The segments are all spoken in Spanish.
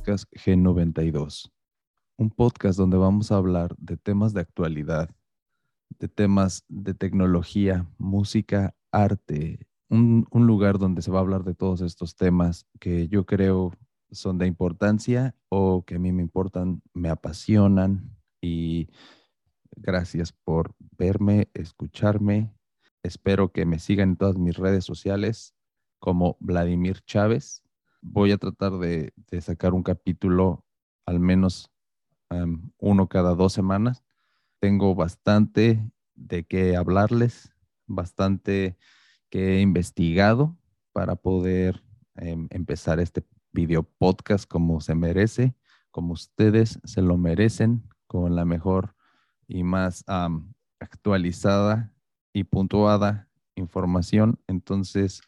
tu video podcast G92, un podcast donde vamos a hablar de temas de actualidad, de temas de tecnología, música, arte, un, un lugar donde se va a hablar de todos estos temas que yo creo son de importancia o que a mí me importan, me apasionan y gracias por verme, escucharme. Espero que me sigan en todas mis redes sociales como Vladimir Chávez. Voy a tratar de, sacar un capítulo al menos uno cada dos semanas. Tengo bastante de qué hablarles, bastante que he investigado para poder em, empezar este video podcast como se merece, como ustedes se lo merecen, con la mejor y más actualizada y puntuada información. Entonces,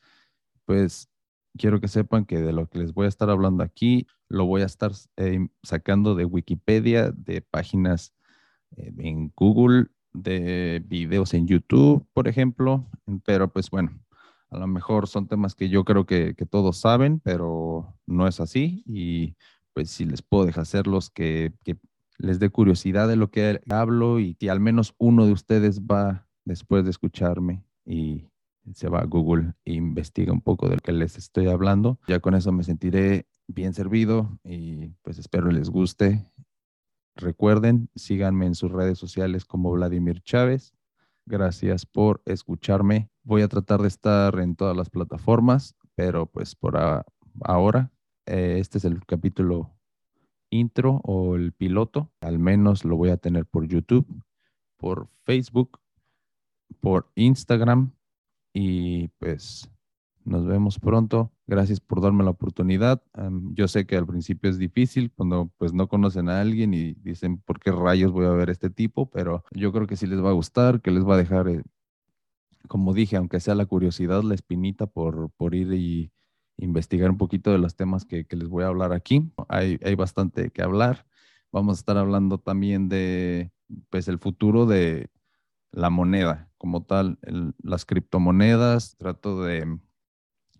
pues quiero que sepan que de lo que les voy a estar hablando aquí, lo voy a estar eh, sacando de Wikipedia, de páginas eh, en Google, de videos en YouTube, por ejemplo. Pero pues bueno, a lo mejor son temas que yo creo que, todos saben, pero no es así. Y pues si les puedo dejar hacerlos que, que les dé curiosidad de lo que hablo y que al menos uno de ustedes va después de escucharme y se va a Google e investiga un poco de lo que les estoy hablando. Ya con eso me sentiré bien servido y pues espero les guste. Recuerden, síganme en sus redes sociales como Vladimir Chávez. Gracias por escucharme. Voy a tratar de estar en todas las plataformas, pero pues por ahora, eh, este es el capítulo intro o el piloto. Al menos lo voy a tener por YouTube, por Facebook, por Instagram y pues nos vemos pronto. Gracias por darme la oportunidad. yo sé que al principio es difícil cuando pues no conocen a alguien y dicen por qué rayos voy a ver este tipo, pero yo creo que sí les va a gustar, que les va a dejar, eh, como dije, aunque sea la curiosidad, la espinita por, por ir y investigar un poquito de los temas que, les voy a hablar aquí. Hay, hay bastante que hablar. Vamos a estar hablando también de pues el futuro de la moneda como tal, las criptomonedas. Trato de,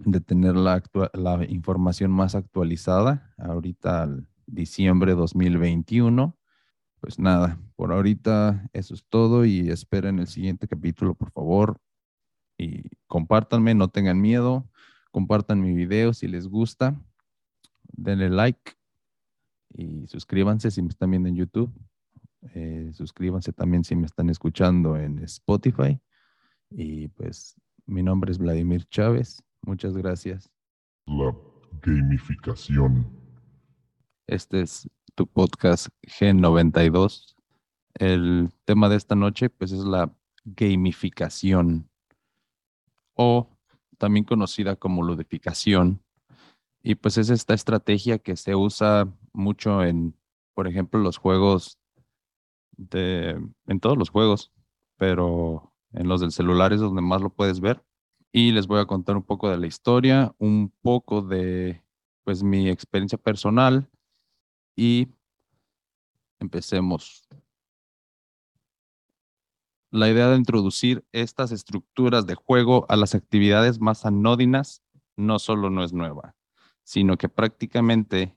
de tener la, la, información más actualizada ahorita al diciembre 2021. Pues nada, por ahorita eso es todo y esperen el siguiente capítulo, por favor. Y compártanme, no tengan miedo compartan mi video si les gusta, denle like y suscríbanse si me están viendo en YouTube. Eh, suscríbanse también si me están escuchando en Spotify. Y pues mi nombre es Vladimir Chávez. Muchas gracias. La gamificación. Este es tu podcast G92. El tema de esta noche pues es la gamificación o también conocida como ludificación. Y pues es esta estrategia que se usa mucho en, por ejemplo, los juegos en todos los juegos, pero en los del celular es donde más lo puedes ver. Y les voy a contar un poco de la historia, un poco de, pues, mi experiencia personal y empecemos. La idea de introducir estas estructuras de juego a las actividades más anódinas no solo no es nueva, sino que prácticamente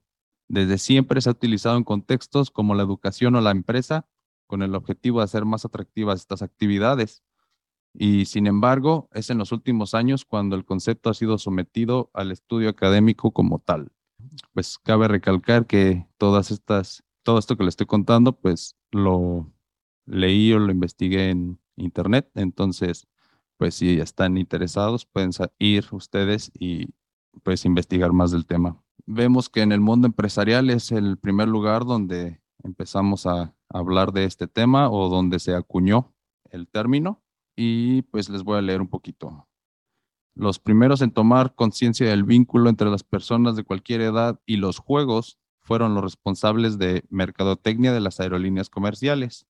desde siempre se ha utilizado en contextos como la educación o la empresa con el objetivo de hacer más atractivas estas actividades. Y sin embargo, es en los últimos años cuando el concepto ha sido sometido al estudio académico como tal. Pues cabe recalcar que todas estas, todo esto que le estoy contando, pues lo leí o lo investigué en internet. Entonces, pues si están interesados, pueden ir ustedes y pues investigar más del tema. Vemos que en el mundo empresarial es el primer lugar donde empezamos a hablar de este tema o donde se acuñó el término y pues les voy a leer un poquito. Los primeros en tomar conciencia del vínculo entre las personas de cualquier edad y los juegos fueron los responsables de mercadotecnia de las aerolíneas comerciales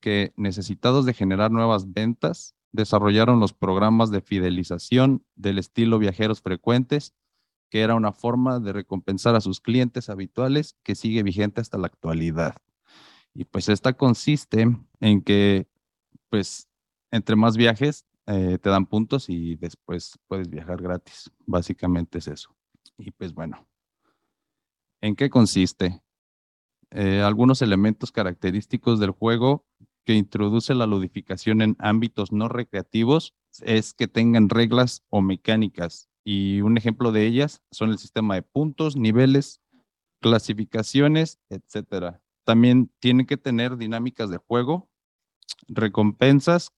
que necesitados de generar nuevas ventas, desarrollaron los programas de fidelización del estilo viajeros frecuentes, que era una forma de recompensar a sus clientes habituales que sigue vigente hasta la actualidad. Y pues esta consiste en que, pues, entre más viajes, eh, te dan puntos y después puedes viajar gratis. Básicamente es eso. Y pues bueno, ¿En qué consiste? Eh, algunos elementos característicos del juego que introduce la ludificación en ámbitos no recreativos es que tengan reglas o mecánicas. Y un ejemplo de ellas son el sistema de puntos, niveles, clasificaciones, etcétera. También tienen que tener dinámicas de juego, recompensas,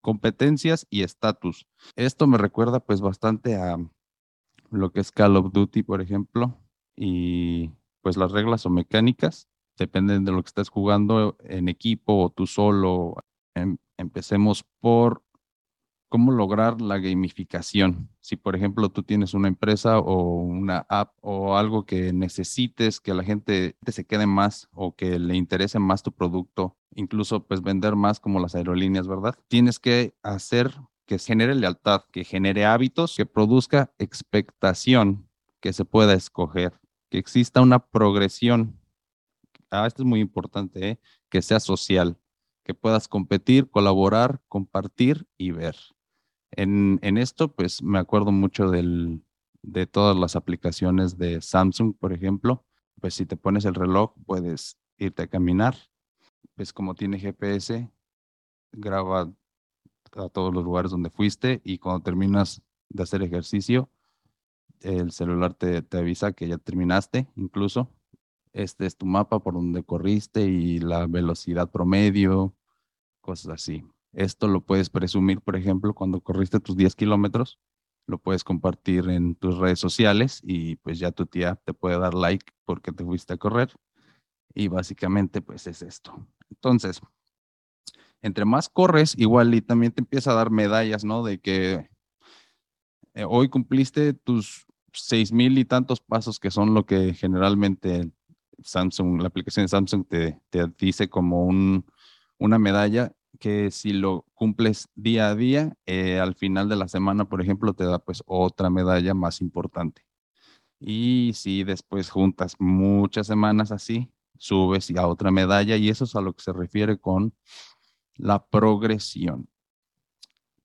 competencias y estatus. Esto me recuerda pues bastante a lo que es Call of Duty, por ejemplo, y pues las reglas o mecánicas dependen de lo que estés jugando en equipo o tú solo. Em, empecemos por cómo lograr la gamificación. Si, por ejemplo, tú tienes una empresa o una app o algo que necesites que la gente se quede más o que le interese más tu producto, incluso pues vender más como las aerolíneas, ¿verdad? Tienes que hacer que genere lealtad, que genere hábitos, que produzca expectación, que se pueda escoger, que exista una progresión ah, esto es muy importante, ¿eh? que sea social, que puedas competir, colaborar, compartir y ver. En, esto, pues me acuerdo mucho del, de todas las aplicaciones de Samsung, por ejemplo. Pues si te pones el reloj, puedes irte a caminar. Pues como tiene GPS, graba a todos los lugares donde fuiste y cuando terminas de hacer ejercicio, el celular te, te avisa que ya terminaste incluso este es tu mapa por donde corriste y la velocidad promedio, cosas así. Esto lo puedes presumir, por ejemplo, cuando corriste tus 10 kilómetros, lo puedes compartir en tus redes sociales y pues ya tu tía te puede dar like porque te fuiste a correr. Y básicamente pues es esto. Entonces, entre más corres, igual y también te empieza a dar medallas, ¿no? De que eh, hoy cumpliste tus seis mil y tantos pasos que son lo que generalmente Samsung, la aplicación de Samsung te, dice como un, una medalla que si lo cumples día a día, eh, al final de la semana, por ejemplo, te da pues otra medalla más importante. Y si después juntas muchas semanas así, subes a otra medalla y eso es a lo que se refiere con la progresión.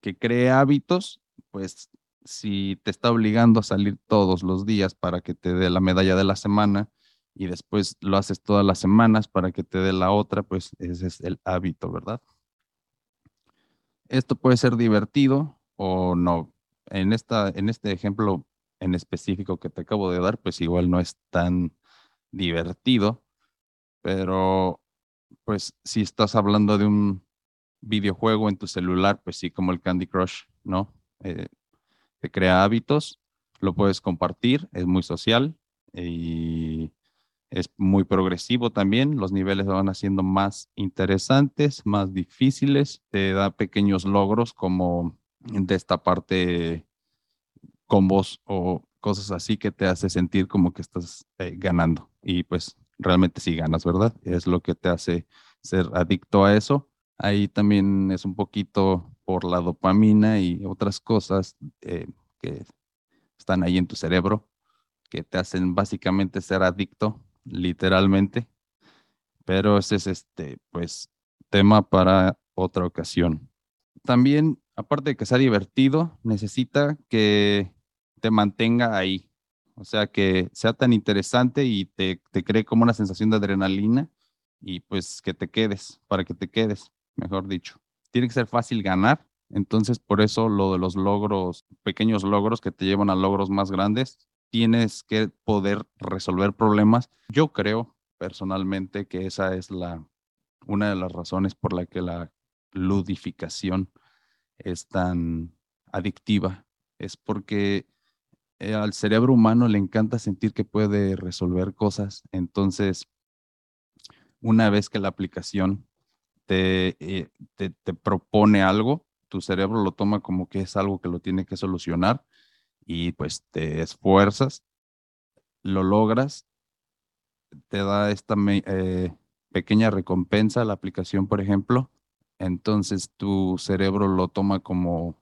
Que cree hábitos, pues si te está obligando a salir todos los días para que te dé la medalla de la semana, y después lo haces todas las semanas para que te dé la otra, pues ese es el hábito, ¿verdad? Esto puede ser divertido o no. En, esta, en este ejemplo en específico que te acabo de dar, pues igual no es tan divertido, pero pues si estás hablando de un videojuego en tu celular, pues sí, como el Candy Crush, ¿no? Eh, te crea hábitos, lo puedes compartir, es muy social y es muy progresivo también, los niveles van haciendo más interesantes, más difíciles, te da pequeños logros como de esta parte combos o cosas así que te hace sentir como que estás eh, ganando y pues realmente sí ganas, ¿verdad? Es lo que te hace ser adicto a eso. Ahí también es un poquito por la dopamina y otras cosas eh, que están ahí en tu cerebro que te hacen básicamente ser adicto literalmente, pero ese es este, pues, tema para otra ocasión. También, aparte de que sea divertido, necesita que te mantenga ahí, o sea, que sea tan interesante y te, te cree como una sensación de adrenalina y pues que te quedes, para que te quedes, mejor dicho. Tiene que ser fácil ganar, entonces por eso lo de los logros, pequeños logros que te llevan a logros más grandes, tienes que poder resolver problemas. Yo creo personalmente que esa es la, una de las razones por la que la ludificación es tan adictiva. Es porque eh, al cerebro humano le encanta sentir que puede resolver cosas. Entonces, una vez que la aplicación te, eh, te, te propone algo, tu cerebro lo toma como que es algo que lo tiene que solucionar y pues te esfuerzas, lo logras, te da esta eh, pequeña recompensa la aplicación, por ejemplo, entonces tu cerebro lo toma como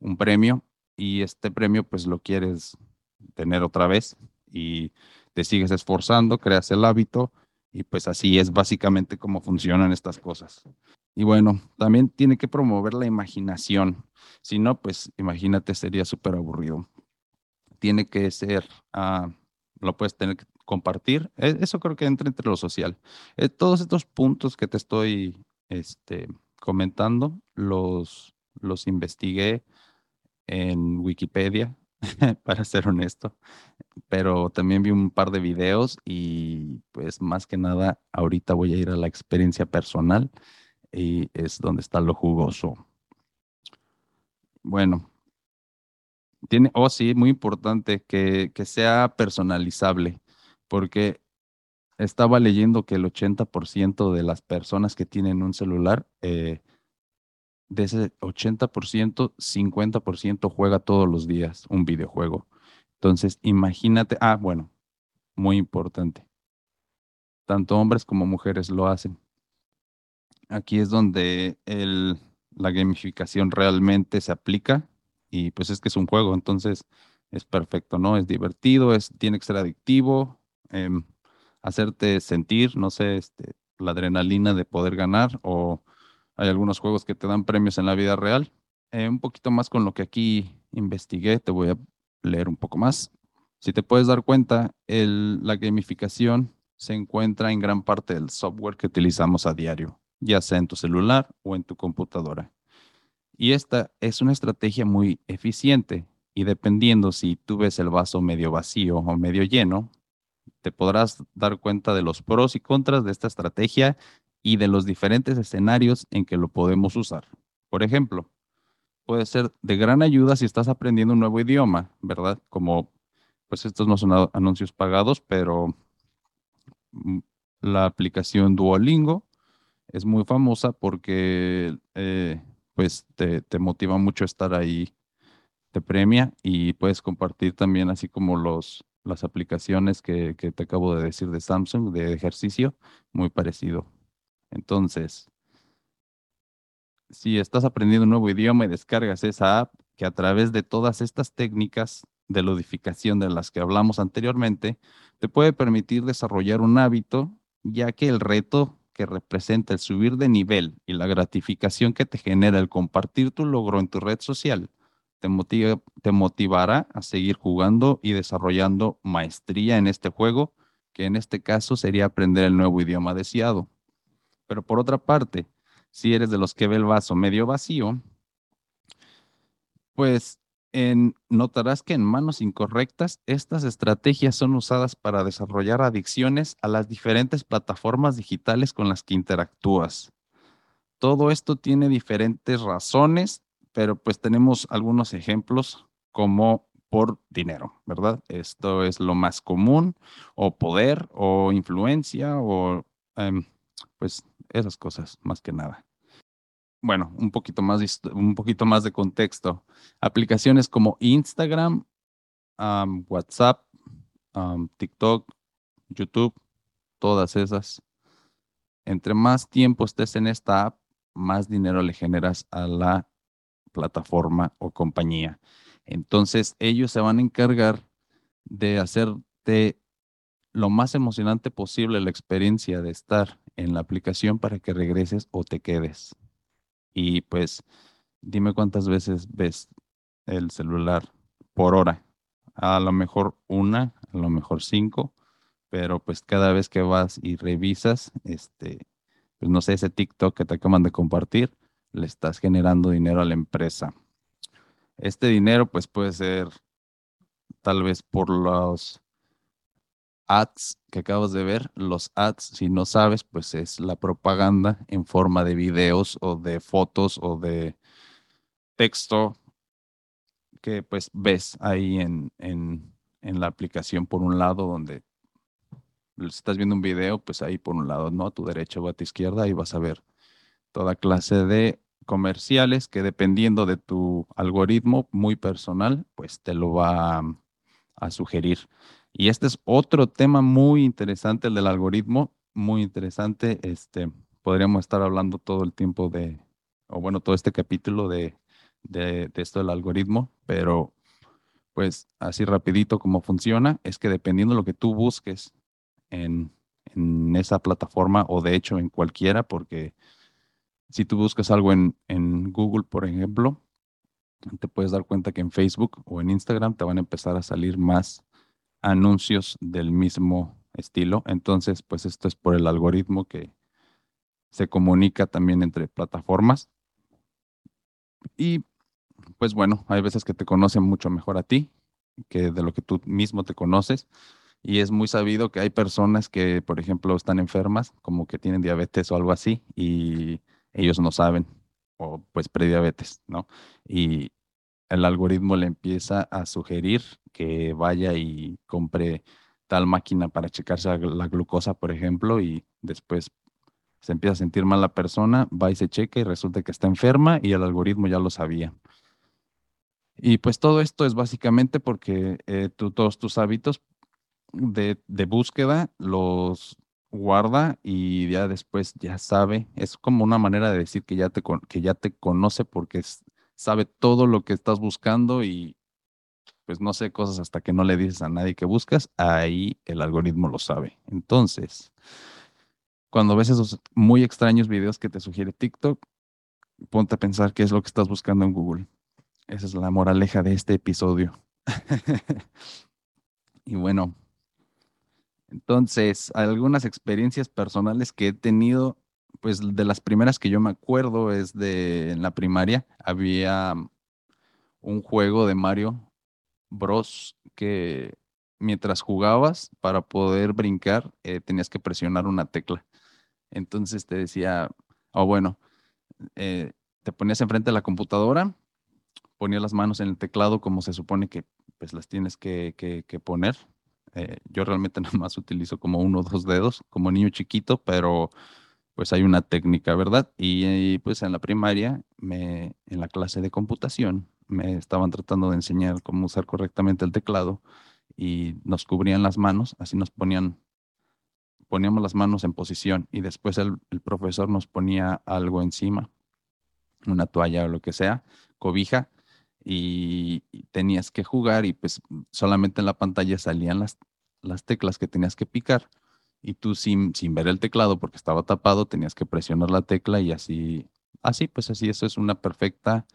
un premio y este premio pues lo quieres tener otra vez y te sigues esforzando, creas el hábito y pues así es básicamente cómo funcionan estas cosas. Y bueno, también tiene que promover la imaginación. Si no, pues imagínate, sería súper aburrido. Tiene que ser, ah, lo puedes tener compartir. E, eso creo que entra entre lo social. Eh, todos estos puntos que te estoy este, comentando los, los investigué en Wikipedia, para ser honesto, pero también vi un par de videos y pues más que nada ahorita voy a ir a la experiencia personal y es donde está lo jugoso. Bueno, tiene, oh sí, muy importante que, que sea personalizable, porque estaba leyendo que el 80% de las personas que tienen un celular, eh, de ese 80%, 50% juega todos los días un videojuego. Entonces, imagínate, ah, bueno, muy importante. Tanto hombres como mujeres lo hacen. Aquí es donde el, la gamificación realmente se aplica y pues es que es un juego, entonces es perfecto, ¿no? Es divertido, es, tiene que ser adictivo, em, hacerte sentir, no sé, este, la adrenalina de poder ganar o hay algunos juegos que te dan premios en la vida real. Eh, un poquito más con lo que aquí investigué, te voy a leer un poco más. Si te puedes dar cuenta, la gamificación se encuentra en gran parte del software que utilizamos a diario, ya sea en tu celular o en tu computadora. Y esta es una estrategia muy eficiente y dependiendo si tú ves el vaso medio vacío o medio lleno, te podrás dar cuenta de los pros y contras de esta estrategia y de los diferentes escenarios en que lo podemos usar. Por ejemplo, puede ser de gran ayuda si estás aprendiendo un nuevo idioma, ¿verdad? Como, pues estos no son anuncios pagados, pero mm, la aplicación Duolingo es muy famosa porque eh, pues te, te motiva mucho estar ahí, te premia y puedes compartir también así como los, las aplicaciones que, que te acabo de decir de Samsung de ejercicio, muy parecido. Entonces, si estás aprendiendo un nuevo idioma y descargas esa app, que a través de todas estas técnicas de lodificación de las que hablamos anteriormente, te puede permitir desarrollar un hábito, ya que el reto que representa el subir de nivel y la gratificación que te genera el compartir tu logro en tu red social, te, te motivará a seguir jugando y desarrollando maestría en este juego, que en este caso sería aprender el nuevo idioma deseado. Pero por otra parte, si eres de los que ve el vaso medio vacío, pues notarás que en manos incorrectas estas estrategias son usadas para desarrollar adicciones a las diferentes plataformas digitales con las que interactúas. Todo esto tiene diferentes razones, pero pues tenemos algunos ejemplos como por dinero, ¿verdad? Esto es lo más común, o poder, o influencia, o em, pues esas cosas, más que nada. Bueno, un poquito más, un poquito más de contexto. Aplicaciones como Instagram, WhatsApp, TikTok, YouTube, todas esas. Entre más tiempo estés en esta app, más dinero le generas a la plataforma o compañía. Entonces, ellos se van a encargar de hacerte lo más emocionante posible la experiencia de estar en la aplicación para que regreses o te quedes. Y pues dime cuántas veces ves el celular por hora. A lo mejor una, a lo mejor cinco, pero pues cada vez que vas y revisas, este, pues no sé, ese TikTok que te acaban de compartir, le estás generando dinero a la empresa. Este dinero pues puede ser tal vez por los ads que acabas de ver, los ads, si no sabes, pues es la propaganda en forma de videos o de fotos o de texto que pues ves ahí en, en, en la aplicación por un lado donde estás viendo un video, pues ahí por un lado, ¿no? A tu derecha o a tu izquierda y vas a ver toda clase de comerciales que dependiendo de tu algoritmo muy personal, pues te lo va a sugerir. Y este es otro tema muy interesante, el del algoritmo, muy interesante. Este, podríamos estar hablando todo el tiempo de, o bueno, todo este capítulo de, de, esto del algoritmo, pero pues así rapidito como funciona, es que dependiendo de lo que tú busques en, en esa plataforma o de hecho en cualquiera, porque si tú buscas algo en Google, por ejemplo, te puedes dar cuenta que en Facebook o en Instagram te van a empezar a salir más anuncios del mismo estilo. Entonces, pues esto es por el algoritmo que se comunica también entre plataformas. Y pues bueno, hay veces que te conocen mucho mejor a ti que de lo que tú mismo te conoces. Y es muy sabido que hay personas que, por ejemplo, están enfermas, como que tienen diabetes o algo así, y ellos no saben, o pues prediabetes, ¿no? Y el algoritmo le empieza a sugerir que vaya y compre tal máquina para checarse la glucosa, por ejemplo, y después se empieza a sentir mal la persona, va y se checa y resulta que está enferma y el algoritmo ya lo sabía. Y pues todo esto es básicamente porque eh, todos tus hábitos de, búsqueda los guarda y ya después ya sabe. Es como una manera de decir que ya te, que ya te conoce porque sabe todo lo que estás buscando y pues no sé cosas hasta que no le dices a nadie que buscas, ahí el algoritmo lo sabe. Entonces, cuando ves esos muy extraños videos que te sugiere TikTok, ponte a pensar qué es lo que estás buscando en Google. Esa es la moraleja de este episodio. y bueno, entonces, algunas experiencias personales que he tenido, pues de las primeras que yo me acuerdo es de en la primaria, había un juego de Mario Bros que mientras jugabas para poder brincar eh, tenías que presionar una tecla. Entonces te decía, o oh, bueno, eh, te ponías enfrente de la computadora ponía las manos en el teclado como se supone que pues las tienes que, poner. Eh, yo realmente nada más utilizo como uno o dos dedos, como niño chiquito, pero pues hay una técnica, ¿verdad? Y, pues en la primaria, me, en la clase de computación, me estaban tratando de enseñar cómo usar correctamente el teclado y nos cubrían las manos, así nos ponían, poníamos las manos en posición y después el profesor nos ponía algo encima, una toalla o lo que sea, cobija, y tenías que jugar y pues solamente en la pantalla salían las, las teclas que tenías que picar y tú sin, sin ver el teclado porque estaba tapado tenías que presionar la tecla y así, así pues así, eso es una perfecta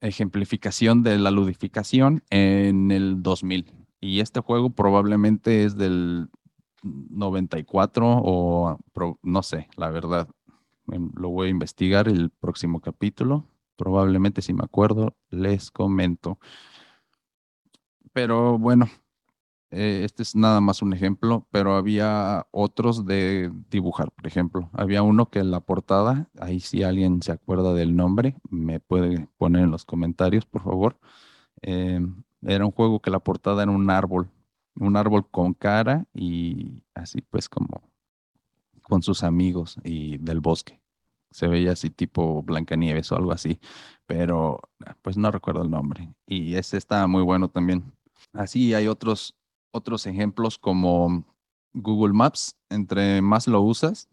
ejemplificación de la ludificación en el 2000. Y este juego probablemente es del 94 o no sé, la verdad. Em, lo voy a investigar el próximo capítulo Probablemente si me acuerdo, les comento. Pero bueno, eh, este es nada más un ejemplo, pero había otros de dibujar, por ejemplo. Había uno que en la portada, ahí si alguien se acuerda del nombre, me puede poner en los comentarios, por favor. Em, era un juego que la portada era un árbol, un árbol con cara y así pues como con sus amigos y del bosque se veía así tipo Blancanieves o algo así, pero pues no recuerdo el nombre. Y ese está muy bueno también. Así hay otros, otros ejemplos como Google Maps, entre más lo usas,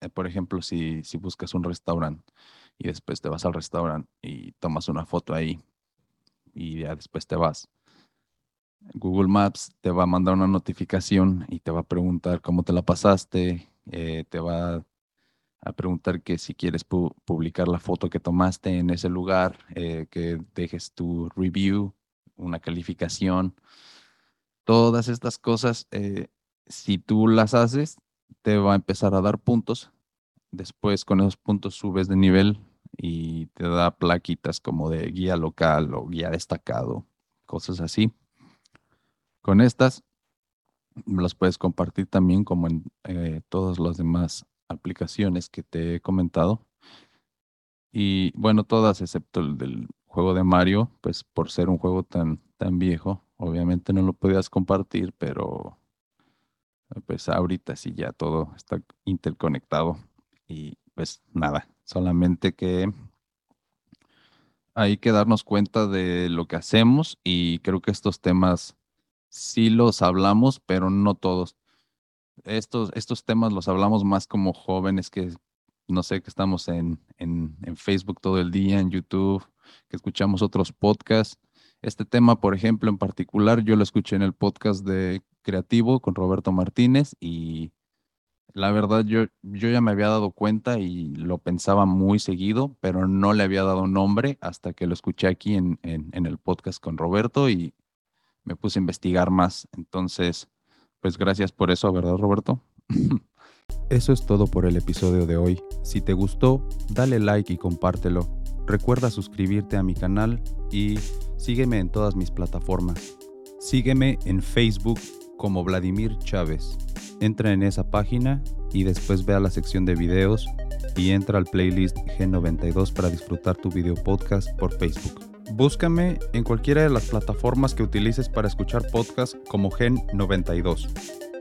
eh, por ejemplo, si, si buscas un restaurante y después te vas al restaurante y tomas una foto ahí y ya después te vas. Google Maps te va a mandar una notificación y te va a preguntar cómo te la pasaste, eh, te va a preguntar que si quieres publicar la foto que tomaste en ese lugar, eh, que dejes tu review, una calificación. Todas estas cosas, eh, si tú las haces, te va a empezar a dar puntos. Después con esos puntos subes de nivel y te da plaquitas como de guía local o guía destacado, cosas así. Con estas las puedes compartir también como en eh, todos los demás aplicaciones que te he comentado. Y bueno, todas excepto el del juego de Mario, pues por ser un juego tan, tan viejo, obviamente no lo podías compartir, pero pues ahorita sí ya todo está interconectado. Y pues nada, solamente que hay que darnos cuenta de lo que hacemos y creo que estos temas sí los hablamos, pero no todos estos, estos temas los hablamos más como jóvenes que, no sé, que estamos en, en, en Facebook todo el día, en YouTube, que escuchamos otros podcasts. Este tema, por ejemplo, en particular, yo lo escuché en el podcast de Creativo con Roberto Martínez y la verdad yo, yo ya me había dado cuenta y lo pensaba muy seguido, pero no le había dado nombre hasta que lo escuché aquí en, en, en el podcast con Roberto y me puse a investigar más. Entonces, Pues gracias por eso, ¿verdad, Roberto? Eso es todo por el episodio de hoy. Si te gustó, dale like y compártelo. Recuerda suscribirte a mi canal y sígueme en todas mis plataformas. Sígueme en Facebook como Vladimir Chávez. Entra en esa página y después ve a la sección de videos y entra al playlist G92 para disfrutar tu video podcast por Facebook. Búscame en cualquiera de las plataformas que utilices para escuchar podcast como Gen92.